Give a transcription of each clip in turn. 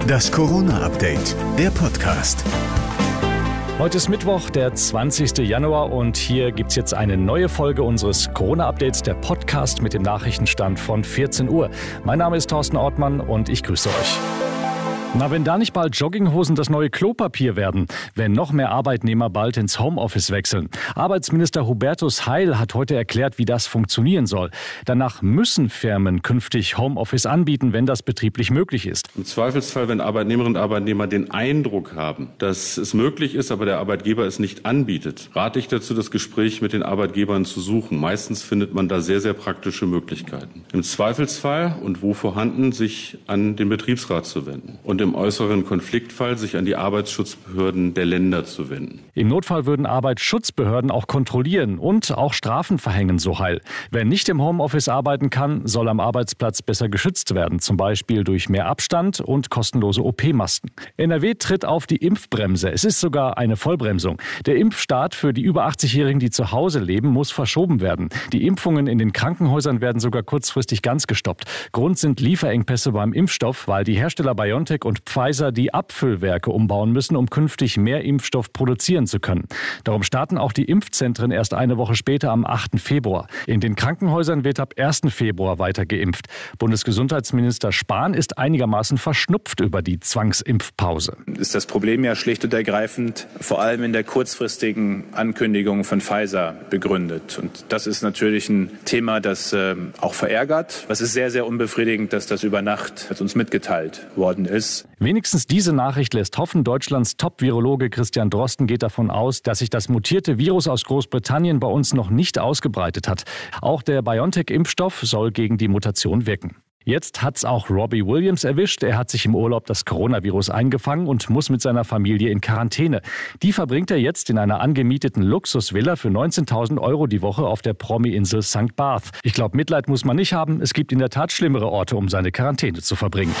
Das Corona-Update, der Podcast. Heute ist Mittwoch, der 20. Januar und hier gibt es jetzt eine neue Folge unseres Corona-Updates, der Podcast mit dem Nachrichtenstand von 14 Uhr. Mein Name ist Thorsten Ortmann und ich grüße euch. Na, wenn da nicht bald Jogginghosen das neue Klopapier werden, wenn noch mehr Arbeitnehmer bald ins Homeoffice wechseln. Arbeitsminister Hubertus Heil hat heute erklärt, wie das funktionieren soll. Danach müssen Firmen künftig Homeoffice anbieten, wenn das betrieblich möglich ist. Im Zweifelsfall, wenn Arbeitnehmerinnen und Arbeitnehmer den Eindruck haben, dass es möglich ist, aber der Arbeitgeber es nicht anbietet, rate ich dazu, das Gespräch mit den Arbeitgebern zu suchen. Meistens findet man da sehr, sehr praktische Möglichkeiten. Im Zweifelsfall und wo vorhanden, sich an den Betriebsrat zu wenden. Und im äußeren Konfliktfall sich an die Arbeitsschutzbehörden der Länder zu wenden. Im Notfall würden Arbeitsschutzbehörden auch kontrollieren und auch Strafen verhängen, so heil. Wer nicht im Homeoffice arbeiten kann, soll am Arbeitsplatz besser geschützt werden, zum Beispiel durch mehr Abstand und kostenlose OP-Masken. NRW tritt auf die Impfbremse. Es ist sogar eine Vollbremsung. Der Impfstart für die über 80-Jährigen, die zu Hause leben, muss verschoben werden. Die Impfungen in den Krankenhäusern werden sogar kurzfristig ganz gestoppt. Grund sind Lieferengpässe beim Impfstoff, weil die Hersteller BioNTech und und Pfizer die Abfüllwerke umbauen müssen, um künftig mehr Impfstoff produzieren zu können. Darum starten auch die Impfzentren erst eine Woche später am 8. Februar. In den Krankenhäusern wird ab 1. Februar weiter geimpft. Bundesgesundheitsminister Spahn ist einigermaßen verschnupft über die Zwangsimpfpause. Ist das Problem ja schlicht und ergreifend vor allem in der kurzfristigen Ankündigung von Pfizer begründet. Und das ist natürlich ein Thema, das äh, auch verärgert. Es ist sehr, sehr unbefriedigend, dass das über Nacht uns mitgeteilt worden ist. Wenigstens diese Nachricht lässt hoffen. Deutschlands Top-Virologe Christian Drosten geht davon aus, dass sich das mutierte Virus aus Großbritannien bei uns noch nicht ausgebreitet hat. Auch der BioNTech-Impfstoff soll gegen die Mutation wirken. Jetzt hat's auch Robbie Williams erwischt. Er hat sich im Urlaub das Coronavirus eingefangen und muss mit seiner Familie in Quarantäne. Die verbringt er jetzt in einer angemieteten Luxusvilla für 19.000 Euro die Woche auf der Promi-Insel St. Barth. Ich glaube, Mitleid muss man nicht haben. Es gibt in der Tat schlimmere Orte, um seine Quarantäne zu verbringen.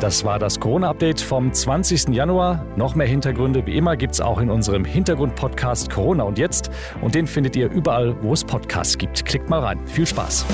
Das war das Corona-Update vom 20. Januar. Noch mehr Hintergründe wie immer gibt es auch in unserem Hintergrund-Podcast Corona und jetzt. Und den findet ihr überall, wo es Podcasts gibt. Klickt mal rein. Viel Spaß.